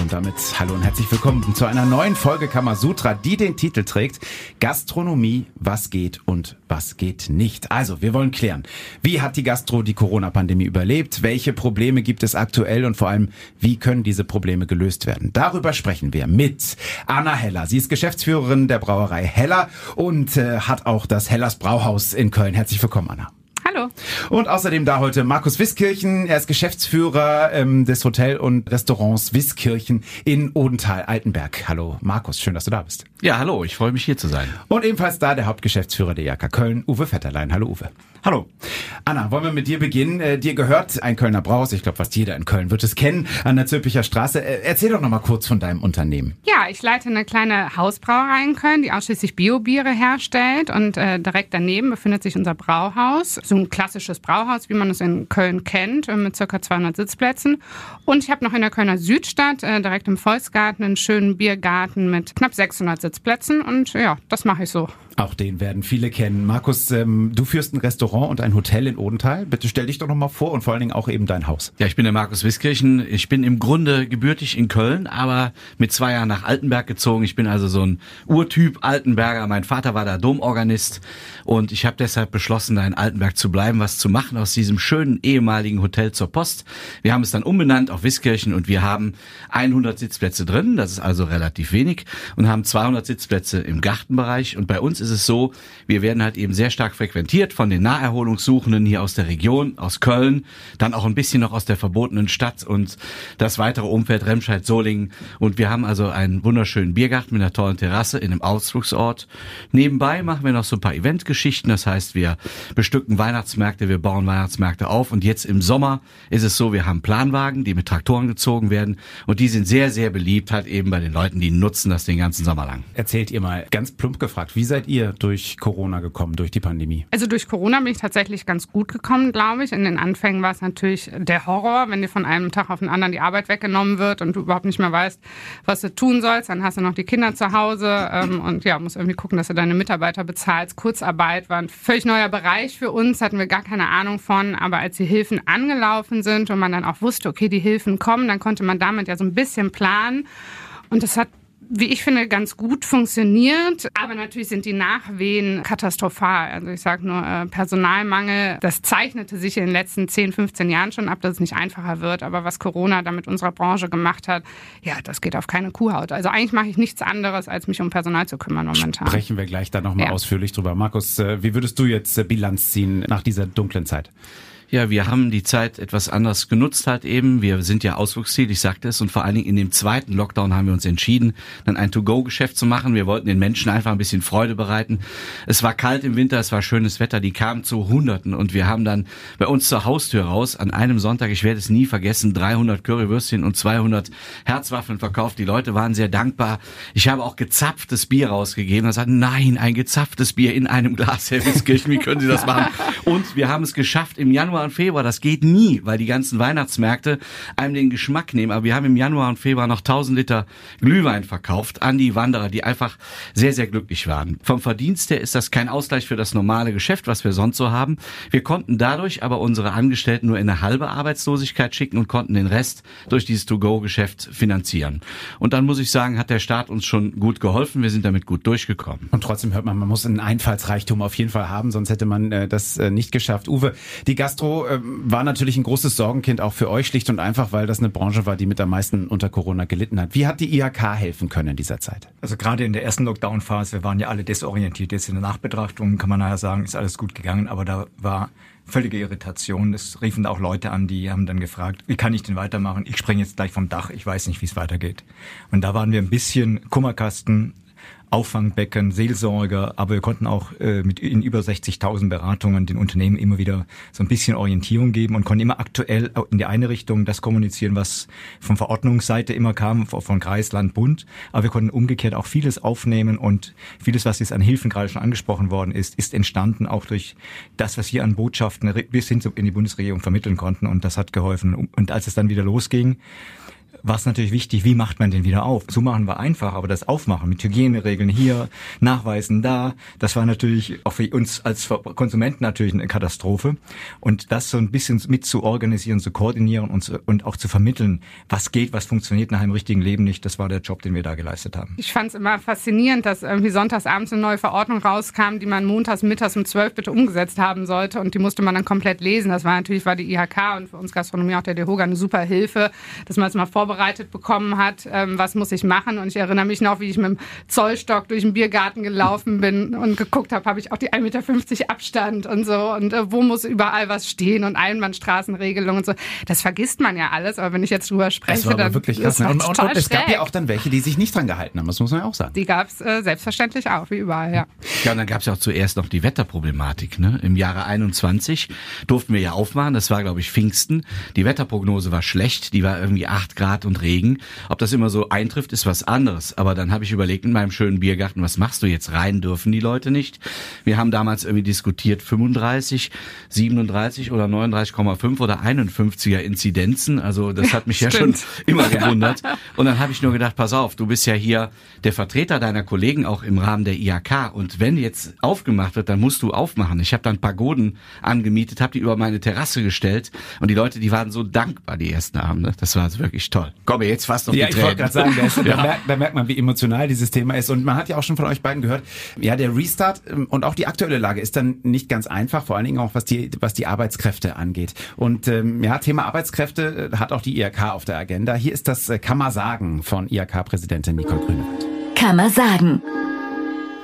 Und damit hallo und herzlich willkommen zu einer neuen Folge Kamasutra, die den Titel trägt Gastronomie, was geht und was geht nicht. Also, wir wollen klären, wie hat die Gastro die Corona-Pandemie überlebt? Welche Probleme gibt es aktuell und vor allem, wie können diese Probleme gelöst werden? Darüber sprechen wir mit Anna Heller. Sie ist Geschäftsführerin der Brauerei Heller und äh, hat auch das Hellers Brauhaus in Köln. Herzlich willkommen, Anna. Hallo. Und außerdem da heute Markus Wiskirchen. Er ist Geschäftsführer ähm, des Hotel- und Restaurants Wiskirchen in Odenthal-Altenberg. Hallo Markus, schön, dass du da bist. Ja, hallo, ich freue mich hier zu sein. Und ebenfalls da der Hauptgeschäftsführer der JK Köln, Uwe Vetterlein. Hallo Uwe. Hallo. Anna, wollen wir mit dir beginnen? Äh, dir gehört ein Kölner Brauhaus, ich glaube fast jeder in Köln wird es kennen, an der Zülpicher Straße. Äh, erzähl doch noch mal kurz von deinem Unternehmen. Ja, ich leite eine kleine Hausbrauerei in Köln, die ausschließlich Biobiere herstellt und äh, direkt daneben befindet sich unser Brauhaus. So ein klassisches Brauhaus, wie man es in Köln kennt, äh, mit circa 200 Sitzplätzen. Und ich habe noch in der Kölner Südstadt, äh, direkt im Volksgarten, einen schönen Biergarten mit knapp 600 Sitzplätzen und ja, das mache ich so. Auch den werden viele kennen. Markus, ähm, du führst ein Restaurant und ein Hotel in Odenthal. Bitte stell dich doch noch mal vor und vor allen Dingen auch eben dein Haus. Ja, ich bin der Markus Wiskirchen. Ich bin im Grunde gebürtig in Köln, aber mit zwei Jahren nach Altenberg gezogen. Ich bin also so ein Urtyp Altenberger. Mein Vater war da Domorganist und ich habe deshalb beschlossen, da in Altenberg zu bleiben, was zu machen aus diesem schönen ehemaligen Hotel zur Post. Wir haben es dann umbenannt auf Wiskirchen und wir haben 100 Sitzplätze drin. Das ist also relativ wenig und haben 200 Sitzplätze im Gartenbereich und bei uns ist ist es so, wir werden halt eben sehr stark frequentiert von den Naherholungssuchenden hier aus der Region, aus Köln, dann auch ein bisschen noch aus der verbotenen Stadt und das weitere Umfeld Remscheid, Solingen. Und wir haben also einen wunderschönen Biergarten mit einer tollen Terrasse in einem Ausflugsort. Nebenbei machen wir noch so ein paar Eventgeschichten. Das heißt, wir bestücken Weihnachtsmärkte, wir bauen Weihnachtsmärkte auf. Und jetzt im Sommer ist es so, wir haben Planwagen, die mit Traktoren gezogen werden. Und die sind sehr, sehr beliebt halt eben bei den Leuten, die nutzen das den ganzen Sommer lang. Erzählt ihr mal ganz plump gefragt, wie seid ihr ihr durch Corona gekommen, durch die Pandemie? Also durch Corona bin ich tatsächlich ganz gut gekommen, glaube ich. In den Anfängen war es natürlich der Horror, wenn dir von einem Tag auf den anderen die Arbeit weggenommen wird und du überhaupt nicht mehr weißt, was du tun sollst. Dann hast du noch die Kinder zu Hause ähm, und ja, musst irgendwie gucken, dass du deine Mitarbeiter bezahlst. Kurzarbeit war ein völlig neuer Bereich für uns, hatten wir gar keine Ahnung von. Aber als die Hilfen angelaufen sind und man dann auch wusste, okay, die Hilfen kommen, dann konnte man damit ja so ein bisschen planen. Und das hat wie ich finde, ganz gut funktioniert. Aber natürlich sind die Nachwehen katastrophal. Also ich sage nur äh, Personalmangel. Das zeichnete sich in den letzten 10, 15 Jahren schon ab, dass es nicht einfacher wird. Aber was Corona da mit unserer Branche gemacht hat, ja, das geht auf keine Kuhhaut. Also eigentlich mache ich nichts anderes, als mich um Personal zu kümmern momentan. Sprechen wir gleich da nochmal ja. ausführlich drüber. Markus, äh, wie würdest du jetzt äh, Bilanz ziehen nach dieser dunklen Zeit? Ja, wir haben die Zeit etwas anders genutzt halt eben. Wir sind ja Ausflugsziel, ich sagte es. Und vor allen Dingen in dem zweiten Lockdown haben wir uns entschieden, dann ein To-Go-Geschäft zu machen. Wir wollten den Menschen einfach ein bisschen Freude bereiten. Es war kalt im Winter, es war schönes Wetter, die kamen zu Hunderten. Und wir haben dann bei uns zur Haustür raus an einem Sonntag, ich werde es nie vergessen, 300 Currywürstchen und 200 Herzwaffeln verkauft. Die Leute waren sehr dankbar. Ich habe auch gezapftes Bier rausgegeben. Da sagten, nein, ein gezapftes Bier in einem Glas, Herr Wiskirchen, wie können Sie das machen? Und wir haben es geschafft im Januar Januar und Februar, das geht nie, weil die ganzen Weihnachtsmärkte einem den Geschmack nehmen. Aber wir haben im Januar und Februar noch 1000 Liter Glühwein verkauft an die Wanderer, die einfach sehr, sehr glücklich waren. Vom Verdienst her ist das kein Ausgleich für das normale Geschäft, was wir sonst so haben. Wir konnten dadurch aber unsere Angestellten nur in eine halbe Arbeitslosigkeit schicken und konnten den Rest durch dieses To-Go-Geschäft finanzieren. Und dann muss ich sagen, hat der Staat uns schon gut geholfen. Wir sind damit gut durchgekommen. Und trotzdem hört man, man muss einen Einfallsreichtum auf jeden Fall haben, sonst hätte man äh, das äh, nicht geschafft. Uwe, die Gastro Gastro äh, war natürlich ein großes Sorgenkind auch für euch, schlicht und einfach, weil das eine Branche war, die mit am meisten unter Corona gelitten hat. Wie hat die IHK helfen können in dieser Zeit? Also gerade in der ersten Lockdown-Phase, wir waren ja alle desorientiert. Jetzt in der Nachbetrachtung kann man nachher sagen, ist alles gut gegangen, aber da war völlige Irritation. Es riefen auch Leute an, die haben dann gefragt, wie kann ich denn weitermachen? Ich springe jetzt gleich vom Dach, ich weiß nicht, wie es weitergeht. Und da waren wir ein bisschen Kummerkasten, Auffangbecken, Seelsorger, aber wir konnten auch äh, mit in über 60.000 Beratungen den Unternehmen immer wieder so ein bisschen Orientierung geben und konnten immer aktuell in die eine Richtung das kommunizieren, was von Verordnungsseite immer kam, von Kreis, Land, Bund. Aber wir konnten umgekehrt auch vieles aufnehmen und vieles, was jetzt an Hilfen gerade schon angesprochen worden ist, ist entstanden auch durch das, was wir an Botschaften bis hin in die Bundesregierung vermitteln konnten und das hat geholfen. Und als es dann wieder losging, war es natürlich wichtig, wie macht man den wieder auf? Zumachen war einfach, aber das Aufmachen mit Hygieneregeln hier, Nachweisen da, das war natürlich auch für uns als Konsumenten natürlich eine Katastrophe. Und das so ein bisschen mit zu organisieren, zu koordinieren und, und auch zu vermitteln, was geht, was funktioniert nach einem richtigen Leben nicht, das war der Job, den wir da geleistet haben. Ich fand es immer faszinierend, dass irgendwie sonntags abends eine neue Verordnung rauskam, die man montags mittags um zwölf bitte umgesetzt haben sollte und die musste man dann komplett lesen. Das war natürlich war die IHK und für uns Gastronomie auch der DEHOGA eine super Hilfe, dass man es mal vorbereitet bekommen hat, ähm, was muss ich machen. Und ich erinnere mich noch, wie ich mit dem Zollstock durch den Biergarten gelaufen bin und geguckt habe, habe ich auch die 1,50 Meter Abstand und so und äh, wo muss überall was stehen und Einbahnstraßenregelungen und so. Das vergisst man ja alles, aber wenn ich jetzt drüber spreche, das war dann wirklich krass. ist Und, und, und es gab ja auch dann welche, die sich nicht dran gehalten haben, das muss man ja auch sagen. Die gab es äh, selbstverständlich auch, wie überall, ja. Ja, und dann gab es ja auch zuerst noch die Wetterproblematik. Ne? Im Jahre 21 durften wir ja aufmachen, das war glaube ich Pfingsten. Die Wetterprognose war schlecht, die war irgendwie acht Grad und Regen. Ob das immer so eintrifft, ist was anderes. Aber dann habe ich überlegt in meinem schönen Biergarten, was machst du jetzt? Rein dürfen die Leute nicht. Wir haben damals irgendwie diskutiert 35, 37 oder 39,5 oder 51er Inzidenzen. Also das hat mich ja schon Stimmt. immer gewundert. Und dann habe ich nur gedacht, pass auf, du bist ja hier der Vertreter deiner Kollegen auch im Rahmen der IHK. Und wenn jetzt aufgemacht wird, dann musst du aufmachen. Ich habe dann Pagoden angemietet, habe die über meine Terrasse gestellt und die Leute, die waren so dankbar die ersten Abende. Das war wirklich toll. Komm jetzt fast auf Ja, die ich Tränen. wollte gerade sagen, da, ist, da, merkt, da merkt man, wie emotional dieses Thema ist. Und man hat ja auch schon von euch beiden gehört, ja, der Restart ähm, und auch die aktuelle Lage ist dann nicht ganz einfach, vor allen Dingen auch was die, was die Arbeitskräfte angeht. Und ähm, ja, Thema Arbeitskräfte äh, hat auch die IHK auf der Agenda. Hier ist das äh, man sagen von IHK-Präsidentin Nicole Grünewald. Kann man sagen.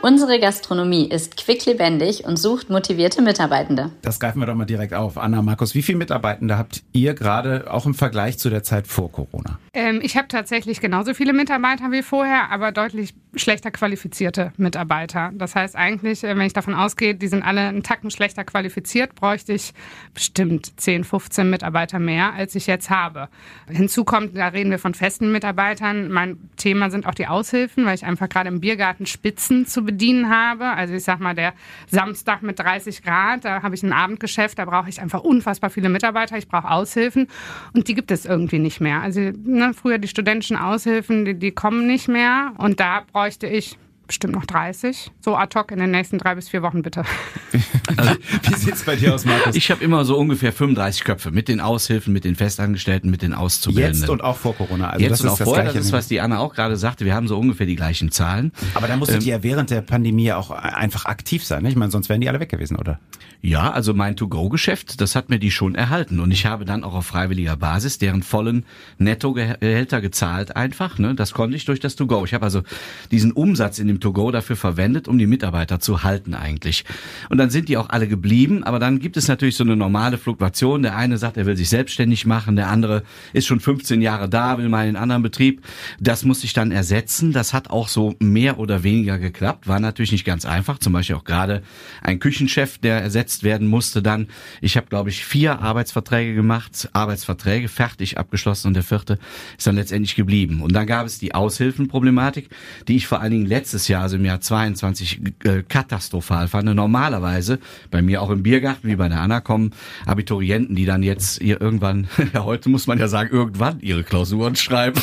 Unsere Gastronomie ist quicklebendig und sucht motivierte Mitarbeitende. Das greifen wir doch mal direkt auf. Anna, Markus, wie viele Mitarbeitende habt ihr gerade auch im Vergleich zu der Zeit vor Corona? Ähm, ich habe tatsächlich genauso viele Mitarbeiter wie vorher, aber deutlich schlechter qualifizierte Mitarbeiter. Das heißt eigentlich, äh, wenn ich davon ausgehe, die sind alle einen Tacken schlechter qualifiziert, bräuchte ich bestimmt 10, 15 Mitarbeiter mehr, als ich jetzt habe. Hinzu kommt, da reden wir von festen Mitarbeitern. Mein Thema sind auch die Aushilfen, weil ich einfach gerade im Biergarten Spitzen zu bedienen habe. Also ich sag mal, der Samstag mit 30 Grad, da habe ich ein Abendgeschäft, da brauche ich einfach unfassbar viele Mitarbeiter. Ich brauche Aushilfen und die gibt es irgendwie nicht mehr. Also ne, früher die studentischen Aushilfen, die, die kommen nicht mehr und da bräuchte ich bestimmt noch 30. So ad hoc in den nächsten drei bis vier Wochen bitte. Wie sieht's bei dir aus, Markus? Ich habe immer so ungefähr 35 Köpfe mit den Aushilfen, mit den Festangestellten, mit den Auszubildenden. Jetzt und auch vor Corona. Also Jetzt das und ist auch das vorher, das ist, was die Anna auch gerade sagte, wir haben so ungefähr die gleichen Zahlen. Aber da musstet ihr ja während der Pandemie auch einfach aktiv sein. Ne? Ich meine, sonst wären die alle weg gewesen, oder? Ja, also mein To-Go-Geschäft, das hat mir die schon erhalten. Und ich habe dann auch auf freiwilliger Basis deren vollen Nettogehälter gezahlt einfach. Ne? Das konnte ich durch das To-Go. Ich habe also diesen Umsatz in dem To-Go dafür verwendet, um die Mitarbeiter zu halten eigentlich. Und dann sind die auch alle geblieben. Aber dann gibt es natürlich so eine normale Fluktuation. Der eine sagt, er will sich selbstständig machen. Der andere ist schon 15 Jahre da, will mal in einen anderen Betrieb. Das muss ich dann ersetzen. Das hat auch so mehr oder weniger geklappt. War natürlich nicht ganz einfach. Zum Beispiel auch gerade ein Küchenchef, der ersetzt werden musste dann. Ich habe, glaube ich, vier Arbeitsverträge gemacht, Arbeitsverträge fertig abgeschlossen und der vierte ist dann letztendlich geblieben. Und dann gab es die Aushilfenproblematik, die ich vor allen Dingen letztes Jahr, also im Jahr 22, äh, katastrophal fand. Normalerweise, bei mir auch im Biergarten, wie bei der Anna, kommen Abiturienten, die dann jetzt ihr irgendwann, ja heute muss man ja sagen, irgendwann ihre Klausuren schreiben.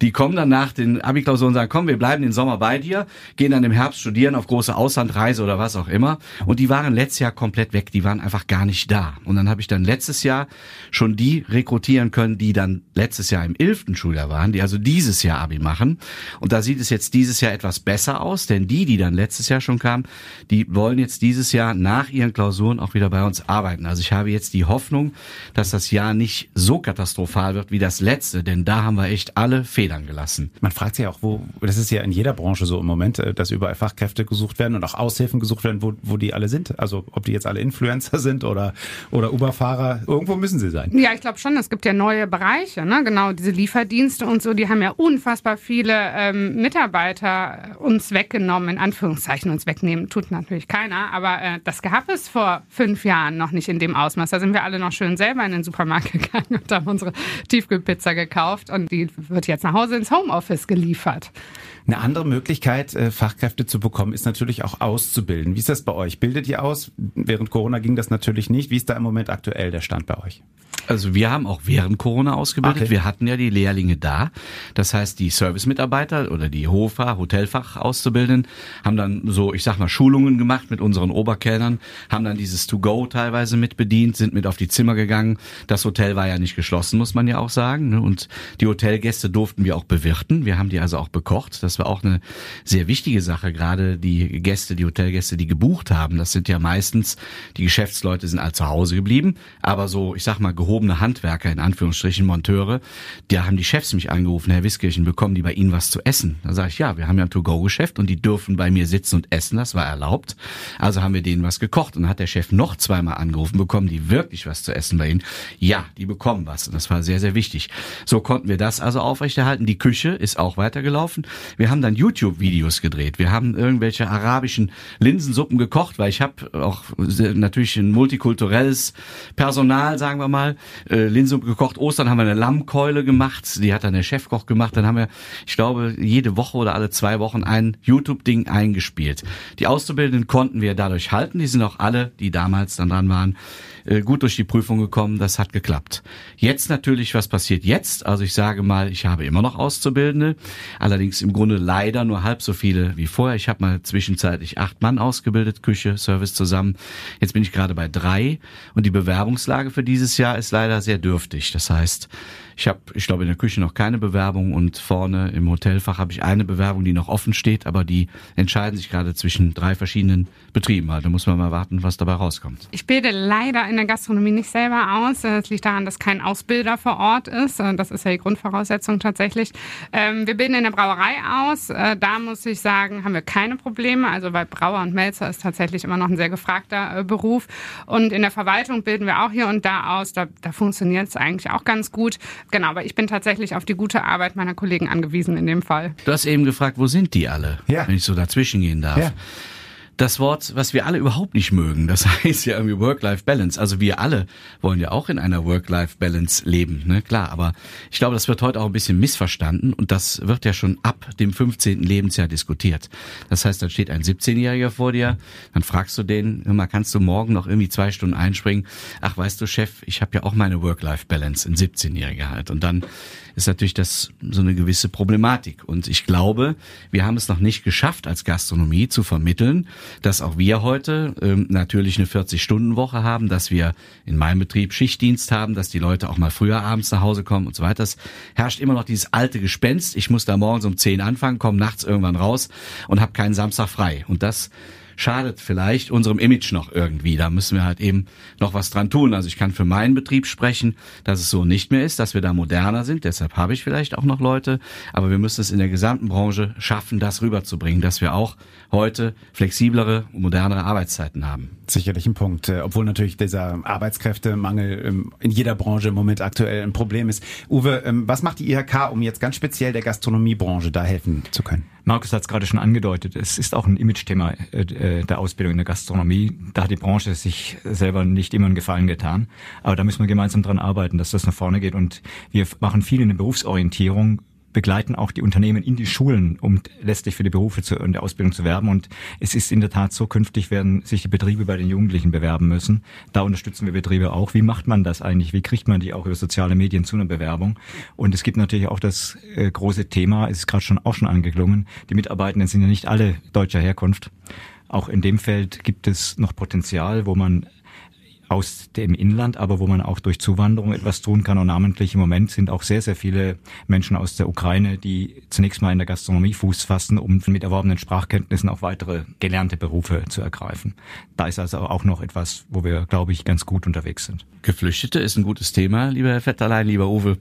Die kommen dann nach den Abi-Klausuren und sagen, komm, wir bleiben den Sommer bei dir, gehen dann im Herbst studieren auf große Auslandreise oder was auch immer. Und die waren letztes Jahr komplett weg, die waren einfach gar nicht da. Und dann habe ich dann letztes Jahr schon die rekrutieren können, die dann letztes Jahr im 11. Schuljahr waren, die also dieses Jahr Abi machen. Und da sieht es jetzt dieses Jahr etwas besser aus, denn die, die dann letztes Jahr schon kamen, die wollen jetzt dieses Jahr nach ihren Klausuren auch wieder bei uns arbeiten. Also ich habe jetzt die Hoffnung, dass das Jahr nicht so katastrophal wird wie das letzte, denn da haben wir echt alle Federn gelassen. Man fragt sich auch, wo, das ist ja in jeder Branche so im Moment, äh, dass überall Fachkräfte gesucht werden und auch Aushilfen gesucht werden, wo, wo die alle sind. Also ob die jetzt alle Influencer sind oder, oder Uber-Fahrer, irgendwo müssen sie sein. Ja, ich glaube schon, es gibt ja neue Bereiche, ne? genau diese Lieferdienste und so, die haben ja unfassbar viele ähm, Mitarbeiter uns weggenommen, in Anführungszeichen uns wegnehmen, tut natürlich keiner, aber äh, das gab es vor fünf Jahren noch nicht in dem Ausmaß. Da sind wir alle noch schön selber in den Supermarkt gegangen und haben unsere Tiefkühlpizza gekauft und die wird jetzt nach Hause ins Homeoffice geliefert. Eine andere Möglichkeit, äh, Fachkräfte zu bekommen, ist natürlich auch auszubilden. Wie ist das bei euch? Bildet ihr aus? Während Corona ging das natürlich nicht. Wie ist da im Moment aktuell der Stand bei euch? Also wir haben auch während Corona ausgebildet. Okay. Wir hatten ja die Lehrlinge da. Das heißt, die Servicemitarbeiter oder die Hofer, Hotelfach Auszubildenden haben dann so, ich sag mal, Schulungen gemacht mit unseren Oberkellnern, haben dann dieses To-Go teilweise mit bedient, sind mit auf die Zimmer gegangen. Das Hotel war ja nicht geschlossen, muss man ja auch sagen. ne? Und die Hotelgäste durften wir auch bewirten. Wir haben die also auch bekocht. Das war auch eine sehr wichtige Sache. Gerade die Gäste, die Hotelgäste, die gebucht haben, das sind ja meistens, die Geschäftsleute sind all zu Hause geblieben. Aber so, ich sag mal, gehobene Handwerker, in Anführungsstrichen Monteure, da haben die Chefs mich angerufen, Herr Wiskirchen, bekommen die bei Ihnen was zu essen? Da sage ich, ja, wir haben ja ein To-Go-Geschäft und die dürfen bei mir sitzen und essen, das war erlaubt. Also haben wir denen was gekocht und hat der Chef noch zweimal angerufen, bekommen die wirklich was zu essen bei Ihnen? Ja, die bekommen was und das war sehr, sehr wichtig. So konnten wir das also aufrechterhalten. Die Küche ist auch weitergelaufen. Wir haben dann YouTube-Videos gedreht. Wir haben irgendwelche arabischen Linsensuppen gekocht, weil ich habe auch natürlich ein multikulturelles Personal, sagen wir mal, äh, Linsensuppe gekocht. Ostern haben wir eine Lammkeule gemacht, die hat dann der Chefkoch gemacht. Dann haben wir, ich glaube, jede Woche oder alle zwei Wochen ein YouTube-Ding eingespielt. Die Auszubildenden konnten wir dadurch halten. Die sind auch alle, die damals dann dran waren, äh, gut durch die Prüfung gekommen. Das hat geklappt. Jetzt natürlich, was passiert jetzt? Also ich sage mal, ich habe immer noch Auszubildende, allerdings im Grunde leider nur halb so viele wie vorher. Ich habe mal zwischenzeitlich acht Mann ausgebildet, Küche, Service zusammen. Jetzt bin ich gerade bei drei und die Bewerbungslage für dieses Jahr ist leider sehr dürftig. Das heißt, ich habe, ich glaube, in der Küche noch keine Bewerbung und vorne im Hotelfach habe ich eine Bewerbung, die noch offen steht, aber die entscheiden sich gerade zwischen drei verschiedenen Betrieben. Also muss man mal warten, was dabei rauskommt. Ich bilde leider in der Gastronomie nicht selber aus. Das liegt daran, dass kein Ausbilder vor Ort ist. Das ist ja die Grundvoraussetzung tatsächlich. Ähm, Wir bilden in der Brauerei aus. Äh, Da muss ich sagen, haben wir keine Probleme. Also weil Brauer und Melzer ist tatsächlich immer noch ein sehr gefragter äh, Beruf. Und in der Verwaltung bilden wir auch hier und da aus. Da, da funktioniert es eigentlich auch ganz gut. Genau, aber ich bin tatsächlich auf die gute Arbeit meiner Kollegen angewiesen in dem Fall. Du hast eben gefragt, wo sind die alle? Ja. Wenn ich so dazwischen gehen darf. Ja. Das Wort, was wir alle überhaupt nicht mögen, das heißt ja irgendwie Work-Life-Balance. Also wir alle wollen ja auch in einer Work-Life-Balance leben, ne? Klar, aber ich glaube, das wird heute auch ein bisschen missverstanden und das wird ja schon ab dem 15. Lebensjahr diskutiert. Das heißt, dann steht ein 17-Jähriger vor dir, dann fragst du den, hör mal, kannst du morgen noch irgendwie zwei Stunden einspringen? Ach, weißt du, Chef, ich habe ja auch meine Work-Life-Balance, ein 17-Jähriger halt. Und dann ist natürlich das so eine gewisse Problematik. Und ich glaube, wir haben es noch nicht geschafft, als Gastronomie zu vermitteln, dass auch wir heute ähm, natürlich eine 40-Stunden-Woche haben, dass wir in meinem Betrieb Schichtdienst haben, dass die Leute auch mal früher abends nach Hause kommen und so weiter. Es herrscht immer noch dieses alte Gespenst. Ich muss da morgens um 10 anfangen, komme nachts irgendwann raus und habe keinen Samstag frei. Und das schadet vielleicht unserem Image noch irgendwie. Da müssen wir halt eben noch was dran tun. Also ich kann für meinen Betrieb sprechen, dass es so nicht mehr ist, dass wir da moderner sind. Deshalb habe ich vielleicht auch noch Leute. Aber wir müssen es in der gesamten Branche schaffen, das rüberzubringen, dass wir auch heute flexiblere und modernere Arbeitszeiten haben. Sicherlich ein Punkt, äh, obwohl natürlich dieser Arbeitskräftemangel ähm, in jeder Branche im Moment aktuell ein Problem ist. Uwe, ähm, was macht die IHK, um jetzt ganz speziell der Gastronomiebranche da helfen zu können? Markus hat es gerade schon angedeutet. Es ist auch ein Image-Thema äh, der Ausbildung in der Gastronomie. Da hat die Branche sich selber nicht immer einen Gefallen getan. Aber da müssen wir gemeinsam dran arbeiten, dass das nach vorne geht. Und wir machen viel in der Berufsorientierung begleiten auch die Unternehmen in die Schulen, um letztlich für die Berufe zu, und der Ausbildung zu werben. Und es ist in der Tat so, künftig werden sich die Betriebe bei den Jugendlichen bewerben müssen. Da unterstützen wir Betriebe auch. Wie macht man das eigentlich? Wie kriegt man die auch über soziale Medien zu einer Bewerbung? Und es gibt natürlich auch das äh, große Thema, es ist gerade schon auch schon angeklungen, die Mitarbeitenden sind ja nicht alle deutscher Herkunft. Auch in dem Feld gibt es noch Potenzial, wo man aus dem Inland, aber wo man auch durch Zuwanderung etwas tun kann. Und namentlich im Moment sind auch sehr, sehr viele Menschen aus der Ukraine, die zunächst mal in der Gastronomie Fuß fassen, um mit erworbenen Sprachkenntnissen auch weitere gelernte Berufe zu ergreifen. Da ist also auch noch etwas, wo wir, glaube ich, ganz gut unterwegs sind. Geflüchtete ist ein gutes Thema, lieber Herr Vetterlein, lieber Uwe.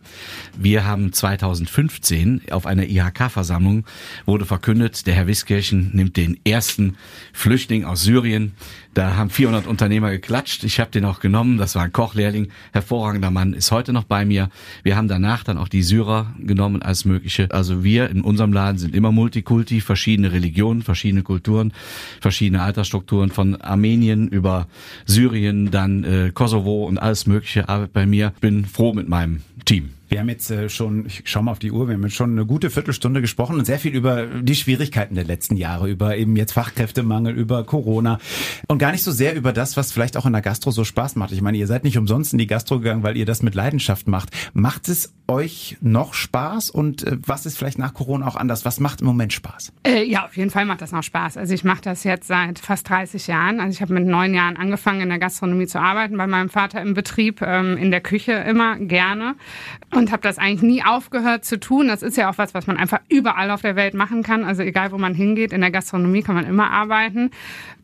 Wir haben 2015 auf einer IHK-Versammlung wurde verkündet, der Herr Wiskirchen nimmt den ersten Flüchtling aus Syrien. Da haben 400 Unternehmer geklatscht. Ich habe den auch genommen. Das war ein Kochlehrling, hervorragender Mann, ist heute noch bei mir. Wir haben danach dann auch die Syrer genommen als mögliche. Also wir in unserem Laden sind immer Multikulti, verschiedene Religionen, verschiedene Kulturen, verschiedene Altersstrukturen von Armenien über Syrien, dann äh, Kosovo und alles mögliche arbeitet bei mir. Bin froh mit meinem Team. Wir haben jetzt äh, schon, ich schau mal auf die Uhr, wir haben jetzt schon eine gute Viertelstunde gesprochen und sehr viel über die Schwierigkeiten der letzten Jahre, über eben jetzt Fachkräftemangel, über Corona und gar nicht so sehr über das, was vielleicht auch in der Gastro so Spaß macht. Ich meine, ihr seid nicht umsonst in die Gastro gegangen, weil ihr das mit Leidenschaft macht. Macht es euch noch Spaß und äh, was ist vielleicht nach Corona auch anders? Was macht im Moment Spaß? Äh, ja, auf jeden Fall macht das noch Spaß. Also ich mache das jetzt seit fast 30 Jahren. Also ich habe mit neun Jahren angefangen, in der Gastronomie zu arbeiten, bei meinem Vater im Betrieb, ähm, in der Küche immer gerne und habe das eigentlich nie aufgehört zu tun. Das ist ja auch was, was man einfach überall auf der Welt machen kann. Also egal, wo man hingeht, in der Gastronomie kann man immer arbeiten.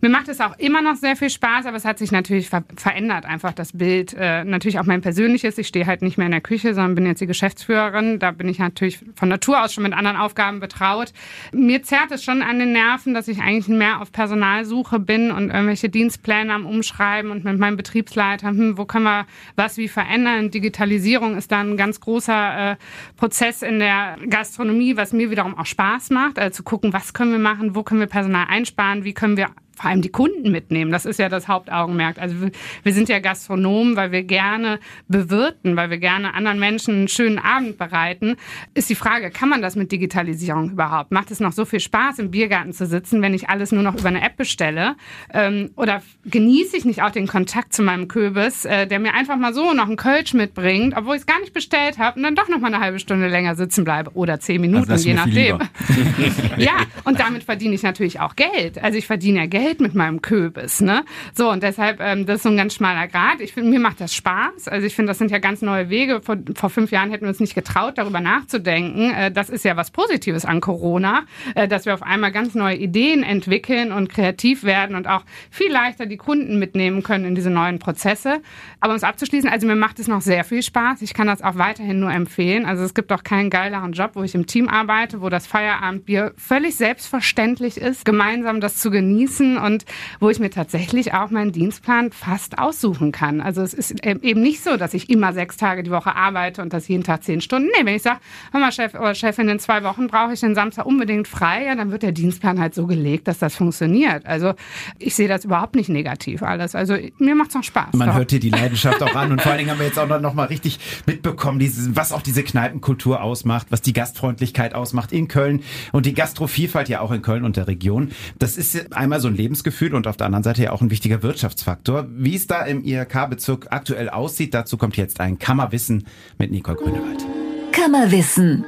Mir macht es auch immer noch sehr viel Spaß, aber es hat sich natürlich ver verändert, einfach das Bild. Äh, natürlich auch mein persönliches. Ich stehe halt nicht mehr in der Küche, sondern bin jetzt die Geschäftsführerin. Da bin ich natürlich von Natur aus schon mit anderen Aufgaben betraut. Mir zerrt es schon an den Nerven, dass ich eigentlich mehr auf Personalsuche bin und irgendwelche Dienstpläne am Umschreiben und mit meinem Betriebsleiter, hm, wo können wir was wie verändern. Digitalisierung ist da ein ganz großer äh, Prozess in der Gastronomie, was mir wiederum auch Spaß macht, also zu gucken, was können wir machen, wo können wir Personal einsparen, wie können wir vor allem die Kunden mitnehmen. Das ist ja das Hauptaugenmerk. Also wir sind ja Gastronomen, weil wir gerne bewirten, weil wir gerne anderen Menschen einen schönen Abend bereiten. Ist die Frage, kann man das mit Digitalisierung überhaupt? Macht es noch so viel Spaß, im Biergarten zu sitzen, wenn ich alles nur noch über eine App bestelle? Ähm, oder genieße ich nicht auch den Kontakt zu meinem Köbis, äh, der mir einfach mal so noch einen Kölsch mitbringt, obwohl ich es gar nicht bestellt habe und dann doch noch mal eine halbe Stunde länger sitzen bleibe oder zehn Minuten, also je nachdem. ja, und damit verdiene ich natürlich auch Geld. Also ich verdiene ja Geld Geld mit meinem Köbis. Ne? So, und deshalb, ähm, das ist so ein ganz schmaler Grad. Ich finde, mir macht das Spaß. Also ich finde, das sind ja ganz neue Wege. Vor, vor fünf Jahren hätten wir uns nicht getraut, darüber nachzudenken. Äh, das ist ja was Positives an Corona, äh, dass wir auf einmal ganz neue Ideen entwickeln und kreativ werden und auch viel leichter die Kunden mitnehmen können in diese neuen Prozesse. Aber um es abzuschließen, also mir macht es noch sehr viel Spaß. Ich kann das auch weiterhin nur empfehlen. Also es gibt auch keinen geileren Job, wo ich im Team arbeite, wo das Feierabendbier völlig selbstverständlich ist, gemeinsam das zu genießen und wo ich mir tatsächlich auch meinen Dienstplan fast aussuchen kann. Also es ist eben nicht so, dass ich immer sechs Tage die Woche arbeite und das jeden Tag zehn Stunden. Nee, wenn ich sage, hör mal Chef oder Chefin, in zwei Wochen brauche ich den Samstag unbedingt frei, ja, dann wird der Dienstplan halt so gelegt, dass das funktioniert. Also ich sehe das überhaupt nicht negativ alles. Also mir macht es noch Spaß. Man doch. hört dir die Leidenschaft auch an und vor allen Dingen haben wir jetzt auch noch mal richtig mitbekommen, dieses, was auch diese Kneipenkultur ausmacht, was die Gastfreundlichkeit ausmacht in Köln und die Gastrovielfalt ja auch in Köln und der Region. Das ist einmal so ein Lebens Lebensgefühl und auf der anderen Seite ja auch ein wichtiger Wirtschaftsfaktor. Wie es da im IHK-Bezirk aktuell aussieht, dazu kommt jetzt ein Kammerwissen mit Nicole Grünewald. Kammerwissen.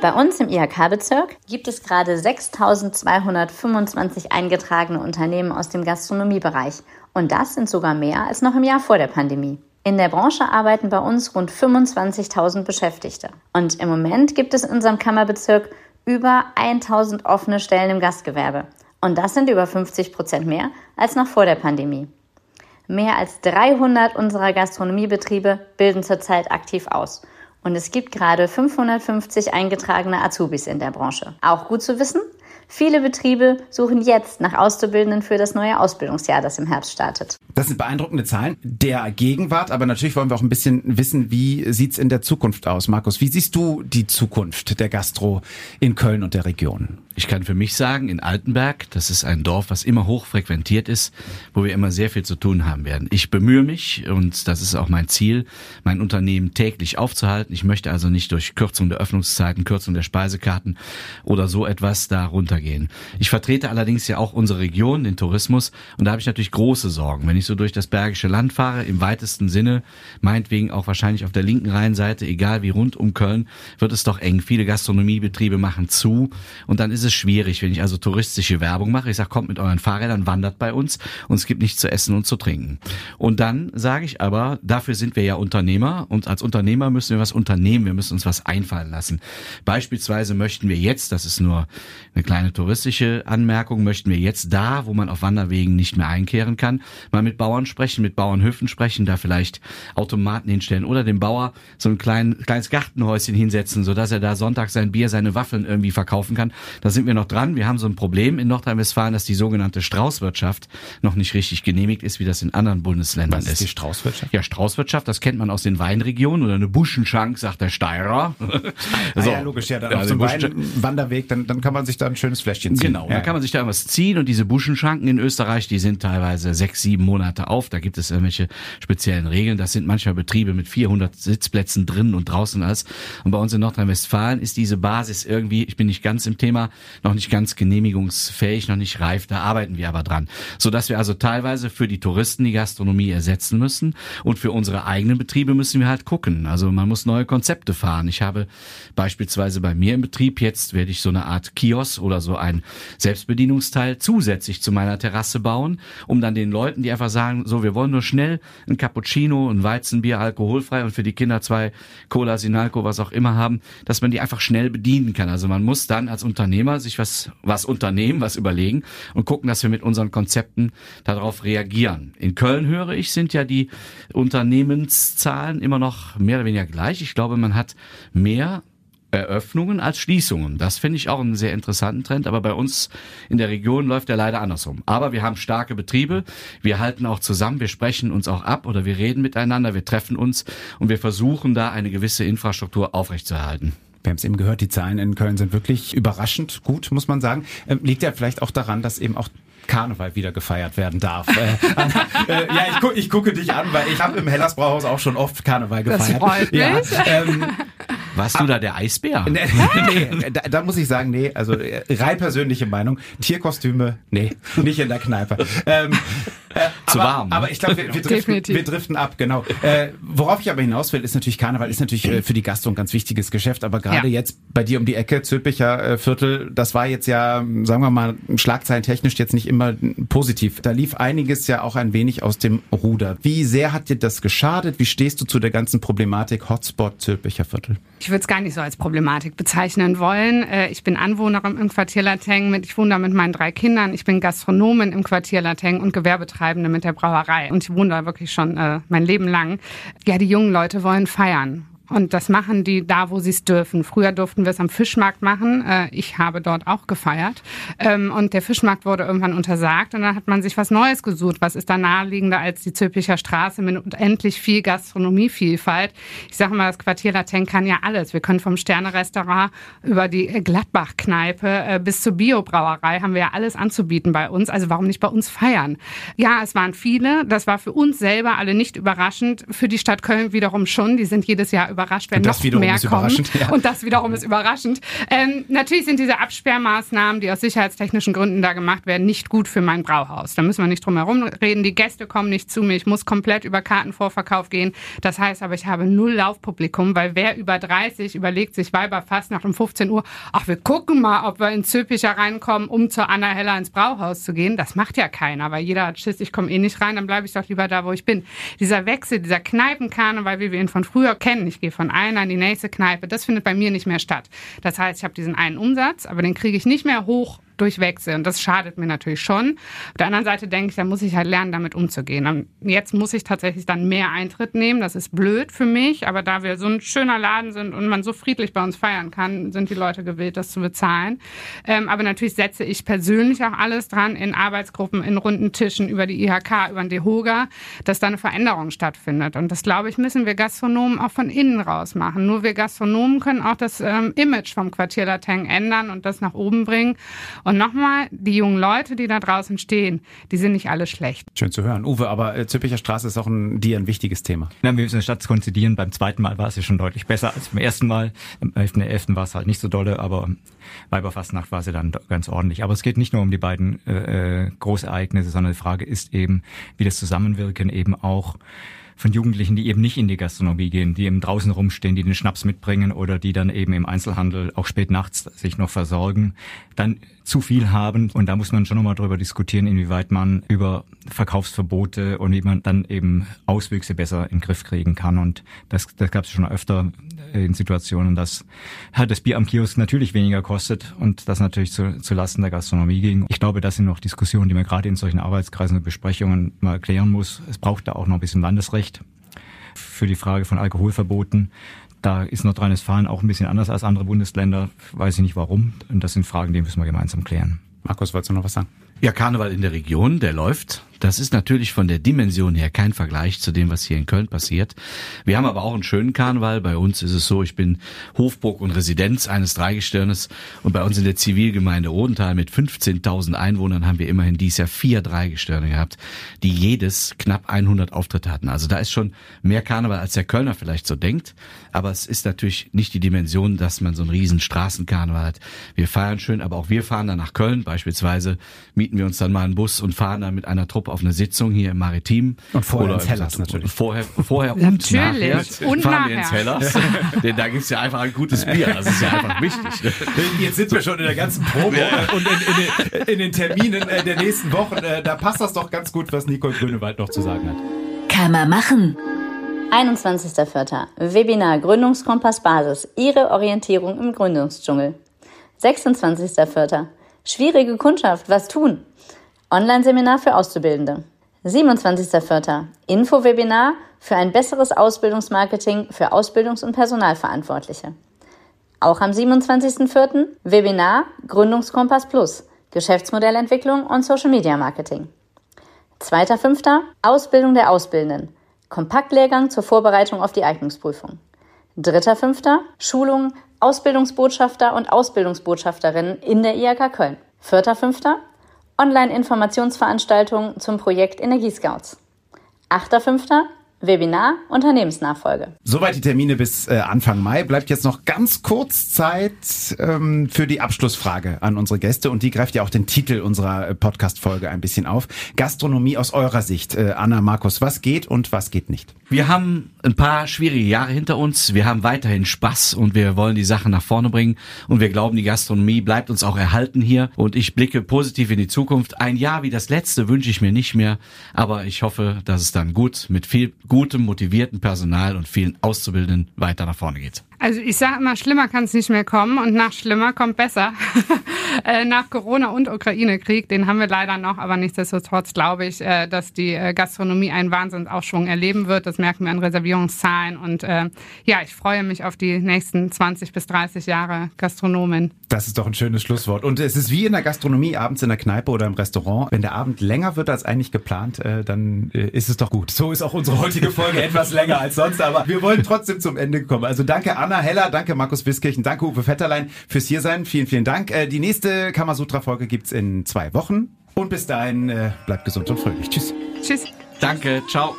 Bei uns im IHK-Bezirk gibt es gerade 6.225 eingetragene Unternehmen aus dem Gastronomiebereich. Und das sind sogar mehr als noch im Jahr vor der Pandemie. In der Branche arbeiten bei uns rund 25.000 Beschäftigte. Und im Moment gibt es in unserem Kammerbezirk über 1000 offene Stellen im Gastgewerbe. Und das sind über 50 Prozent mehr als noch vor der Pandemie. Mehr als 300 unserer Gastronomiebetriebe bilden zurzeit aktiv aus. Und es gibt gerade 550 eingetragene Azubis in der Branche. Auch gut zu wissen, Viele Betriebe suchen jetzt nach Auszubildenden für das neue Ausbildungsjahr, das im Herbst startet. Das sind beeindruckende Zahlen der Gegenwart, aber natürlich wollen wir auch ein bisschen wissen, wie sieht's in der Zukunft aus. Markus, wie siehst du die Zukunft der Gastro in Köln und der Region? Ich kann für mich sagen, in Altenberg, das ist ein Dorf, was immer hoch frequentiert ist, wo wir immer sehr viel zu tun haben werden. Ich bemühe mich, und das ist auch mein Ziel, mein Unternehmen täglich aufzuhalten. Ich möchte also nicht durch Kürzung der Öffnungszeiten, Kürzung der Speisekarten oder so etwas da runtergehen. Ich vertrete allerdings ja auch unsere Region, den Tourismus, und da habe ich natürlich große Sorgen. Wenn ich so durch das Bergische Land fahre, im weitesten Sinne, meinetwegen auch wahrscheinlich auf der linken Rheinseite, egal wie rund um Köln, wird es doch eng. Viele Gastronomiebetriebe machen zu und dann ist ist es schwierig, wenn ich also touristische Werbung mache. Ich sage, kommt mit euren Fahrrädern, wandert bei uns und es gibt nichts zu essen und zu trinken. Und dann sage ich aber, dafür sind wir ja Unternehmer und als Unternehmer müssen wir was unternehmen, wir müssen uns was einfallen lassen. Beispielsweise möchten wir jetzt, das ist nur eine kleine touristische Anmerkung, möchten wir jetzt da, wo man auf Wanderwegen nicht mehr einkehren kann, mal mit Bauern sprechen, mit Bauernhöfen sprechen, da vielleicht Automaten hinstellen oder dem Bauer so ein klein, kleines Gartenhäuschen hinsetzen, sodass er da Sonntag sein Bier, seine Waffeln irgendwie verkaufen kann. Das sind wir noch dran. Wir haben so ein Problem in Nordrhein-Westfalen, dass die sogenannte Straußwirtschaft noch nicht richtig genehmigt ist, wie das in anderen Bundesländern Was ist. Die Straußwirtschaft? Ja, Straußwirtschaft, das kennt man aus den Weinregionen oder eine Buschenschank, sagt der Steirer. Ah, so. ja, logisch, ja, dann auf so einem Wanderweg, dann, dann kann man sich da ein schönes Fläschchen ziehen. Genau, ja. dann kann man sich da was ziehen und diese Buschenschanken in Österreich, die sind teilweise sechs, sieben Monate auf. Da gibt es irgendwelche speziellen Regeln. Das sind manchmal Betriebe mit 400 Sitzplätzen drin und draußen alles. Und bei uns in Nordrhein-Westfalen ist diese Basis irgendwie, ich bin nicht ganz im Thema, noch nicht ganz genehmigungsfähig, noch nicht reif. Da arbeiten wir aber dran. Sodass wir also teilweise für die Touristen die Gastronomie ersetzen müssen. Und für unsere eigenen Betriebe müssen wir halt gucken. Also man muss neue Konzepte fahren. Ich habe beispielsweise bei mir im Betrieb jetzt werde ich so eine Art Kiosk oder so ein Selbstbedienungsteil zusätzlich zu meiner Terrasse bauen, um dann den Leuten, die einfach sagen, so, wir wollen nur schnell ein Cappuccino, ein Weizenbier, alkoholfrei und für die Kinder zwei Cola, Sinalco, was auch immer haben, dass man die einfach schnell bedienen kann. Also man muss dann als Unternehmer sich was, was unternehmen, was überlegen und gucken, dass wir mit unseren Konzepten darauf reagieren. In Köln höre ich, sind ja die Unternehmenszahlen immer noch mehr oder weniger gleich. Ich glaube, man hat mehr Eröffnungen als Schließungen. Das finde ich auch einen sehr interessanten Trend, aber bei uns in der Region läuft der leider andersrum. Aber wir haben starke Betriebe, wir halten auch zusammen, wir sprechen uns auch ab oder wir reden miteinander, wir treffen uns und wir versuchen da eine gewisse Infrastruktur aufrechtzuerhalten. Wir haben es eben gehört, die Zahlen in Köln sind wirklich überraschend gut, muss man sagen. Ähm, liegt ja vielleicht auch daran, dass eben auch Karneval wieder gefeiert werden darf. äh, äh, ja, ich, gu ich, gucke dich an, weil ich habe im Hellas Brauhaus auch schon oft Karneval gefeiert. Das freut mich. Ja, ähm, warst du da der Eisbär? Nee, nee da, da, muss ich sagen, nee, also äh, rein persönliche Meinung. Tierkostüme, nee, nicht in der Kneipe. Ähm, äh, Zu aber, warm. Ne? Aber ich glaube, wir, wir, driften, wir driften ab, genau. Äh, worauf ich aber hinaus will, ist natürlich Karneval, ist natürlich äh, für die Gastro ein ganz wichtiges Geschäft, aber gerade ja. jetzt bei dir um die Ecke, Zülpicher äh, Viertel, das war jetzt ja, sagen wir mal, schlagzeilentechnisch jetzt nicht immer positiv. Da lief einiges ja auch ein wenig aus dem Ruder. Wie sehr hat dir das geschadet? Wie stehst du zu der ganzen Problematik Hotspot Zülpicher Viertel? Ich würde es gar nicht so als Problematik bezeichnen wollen. Äh, ich bin Anwohnerin im Quartier Lateng. Mit, ich wohne da mit meinen drei Kindern. Ich bin Gastronomin im Quartier Lateng und Gewerbetreibende mit der Brauerei. Und ich wohne da wirklich schon äh, mein Leben lang. Ja, die jungen Leute wollen feiern. Und das machen die da, wo sie es dürfen. Früher durften wir es am Fischmarkt machen. Äh, ich habe dort auch gefeiert. Ähm, und der Fischmarkt wurde irgendwann untersagt. Und dann hat man sich was Neues gesucht. Was ist da naheliegender als die Zülpicher Straße mit unendlich viel Gastronomievielfalt? Ich sage mal, das Quartier Laten kann ja alles. Wir können vom Sterne-Restaurant über die Gladbach-Kneipe äh, bis zur Biobrauerei haben wir ja alles anzubieten bei uns. Also warum nicht bei uns feiern? Ja, es waren viele. Das war für uns selber alle nicht überraschend. Für die Stadt Köln wiederum schon. Die sind jedes Jahr überrascht, wenn noch mehr kommen. Ja. Und das wiederum ist überraschend. Ähm, natürlich sind diese Absperrmaßnahmen, die aus sicherheitstechnischen Gründen da gemacht werden, nicht gut für mein Brauhaus. Da müssen wir nicht drum herum reden. Die Gäste kommen nicht zu mir. Ich muss komplett über Kartenvorverkauf gehen. Das heißt aber, ich habe null Laufpublikum, weil wer über 30 überlegt sich Weiber fast nach um 15 Uhr, ach, wir gucken mal, ob wir in Zülpicher reinkommen, um zur Anna Heller ins Brauhaus zu gehen. Das macht ja keiner, weil jeder hat Schiss, ich komme eh nicht rein, dann bleibe ich doch lieber da, wo ich bin. Dieser Wechsel, dieser Kneipenkarneval, wie wir ihn von früher kennen, ich gehe von einer in die nächste Kneipe, das findet bei mir nicht mehr statt. Das heißt, ich habe diesen einen Umsatz, aber den kriege ich nicht mehr hoch durch Wechsel. Und das schadet mir natürlich schon. Auf der anderen Seite denke ich, da muss ich halt lernen, damit umzugehen. Und jetzt muss ich tatsächlich dann mehr Eintritt nehmen. Das ist blöd für mich, aber da wir so ein schöner Laden sind und man so friedlich bei uns feiern kann, sind die Leute gewillt, das zu bezahlen. Ähm, aber natürlich setze ich persönlich auch alles dran in Arbeitsgruppen, in runden Tischen über die IHK, über den DEHOGA, dass da eine Veränderung stattfindet. Und das, glaube ich, müssen wir Gastronomen auch von innen raus machen. Nur wir Gastronomen können auch das ähm, Image vom Quartier Lateng ändern und das nach oben bringen. Und nochmal, die jungen Leute, die da draußen stehen, die sind nicht alle schlecht. Schön zu hören. Uwe, aber äh, Züppicher Straße ist auch ein, dir ein wichtiges Thema. Ja, wir müssen in der Stadt konzidieren. Beim zweiten Mal war es ja schon deutlich besser als beim ersten Mal. Am 11.11. war es halt nicht so dolle, aber Weiberfastnacht war sie dann ganz ordentlich. Aber es geht nicht nur um die beiden äh, äh Großereignisse, sondern die Frage ist eben, wie das Zusammenwirken eben auch von Jugendlichen, die eben nicht in die Gastronomie gehen, die eben draußen rumstehen, die den Schnaps mitbringen oder die dann eben im Einzelhandel auch spät nachts sich noch versorgen, dann zu viel haben. Und da muss man schon nochmal drüber diskutieren, inwieweit man über Verkaufsverbote und wie man dann eben Auswüchse besser in den Griff kriegen kann. Und das, das gab es schon öfter in Situationen, dass halt das Bier am Kiosk natürlich weniger kostet und das natürlich zu, zu Lasten der Gastronomie ging. Ich glaube, das sind noch Diskussionen, die man gerade in solchen Arbeitskreisen und Besprechungen mal klären muss. Es braucht da auch noch ein bisschen Landesrecht für die Frage von Alkoholverboten. Da ist Nordrhein-Westfalen auch ein bisschen anders als andere Bundesländer. Weiß ich nicht warum. Und das sind Fragen, die müssen wir gemeinsam klären. Markus, wolltest du noch was sagen? Ja, Karneval in der Region, der läuft. Das ist natürlich von der Dimension her kein Vergleich zu dem, was hier in Köln passiert. Wir haben aber auch einen schönen Karneval. Bei uns ist es so, ich bin Hofburg und Residenz eines Dreigestirnes und bei uns in der Zivilgemeinde Odenthal mit 15.000 Einwohnern haben wir immerhin dieses Jahr vier Dreigestirne gehabt, die jedes knapp 100 Auftritte hatten. Also da ist schon mehr Karneval, als der Kölner vielleicht so denkt. Aber es ist natürlich nicht die Dimension, dass man so einen riesen Straßenkarneval hat. Wir feiern schön, aber auch wir fahren dann nach Köln. Beispielsweise mieten wir uns dann mal einen Bus und fahren dann mit einer Truppe auf eine Sitzung hier im Maritim. Und vorher Oder ins Hellas natürlich. Vorher, vorher und Natürlich. nachher Und fahren wir nachher. ins Hellas. Denn da gibt's ja einfach ein gutes Bier. Das ist ja einfach wichtig. Jetzt sind wir schon in der ganzen Promo äh, und in, in, den, in den Terminen äh, der nächsten Wochen. Äh, Da passt das doch ganz gut, was Nicole Grünewald noch zu sagen hat. Kann man machen. 21.04. Webinar Gründungskompass Basis. Ihre Orientierung im Gründungsdschungel. 26.04. Schwierige Kundschaft. Was tun? Online-Seminar für Auszubildende. 27.04. Info-Webinar für ein besseres Ausbildungsmarketing für Ausbildungs- und Personalverantwortliche. Auch am 27.04. Webinar Gründungskompass Plus. Geschäftsmodellentwicklung und Social Media Marketing. 2.5. Ausbildung der Ausbildenden. Kompaktlehrgang zur Vorbereitung auf die Eignungsprüfung. 3.5. Schulung Ausbildungsbotschafter und Ausbildungsbotschafterinnen in der IHK Köln. 4.5. Online-Informationsveranstaltung zum Projekt Energiescouts. 8.5. Webinar Unternehmensnachfolge. Soweit die Termine bis äh, Anfang Mai. Bleibt jetzt noch ganz kurz Zeit ähm, für die Abschlussfrage an unsere Gäste und die greift ja auch den Titel unserer äh, Podcast-Folge ein bisschen auf. Gastronomie aus eurer Sicht. Äh, Anna, Markus, was geht und was geht nicht? Wir haben ein paar schwierige Jahre hinter uns. Wir haben weiterhin Spaß und wir wollen die Sachen nach vorne bringen. Und wir glauben, die Gastronomie bleibt uns auch erhalten hier. Und ich blicke positiv in die Zukunft. Ein Jahr wie das letzte wünsche ich mir nicht mehr. Aber ich hoffe, dass es dann gut mit viel gutem, motivierten Personal und vielen Auszubildenden weiter nach vorne geht. Also ich sage immer, schlimmer kann es nicht mehr kommen und nach schlimmer kommt besser. Äh, nach Corona und Ukraine-Krieg, den haben wir leider noch, aber nichtsdestotrotz glaube ich, äh, dass die äh, Gastronomie einen Wahnsinnsaufschwung erleben wird. Das merken wir an Reservierungszahlen und äh, ja, ich freue mich auf die nächsten 20 bis 30 Jahre Gastronomin. Das ist doch ein schönes Schlusswort. Und es ist wie in der Gastronomie, abends in der Kneipe oder im Restaurant. Wenn der Abend länger wird als eigentlich geplant, äh, dann äh, ist es doch gut. So ist auch unsere heutige Folge etwas länger als sonst, aber wir wollen trotzdem zum Ende kommen. Also danke Anna Heller, danke Markus Wiskirchen, danke Uwe Vetterlein fürs Hiersein. Vielen, vielen Dank. Äh, die nächste Kamasutra-Folge gibt's in zwei Wochen. Und bis dahin, äh, bleibt gesund und fröhlich. Tschüss. Tschüss. Danke, ciao.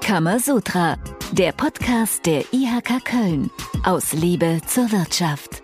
Kamasutra, der Podcast der IHK Köln. Aus Liebe zur Wirtschaft.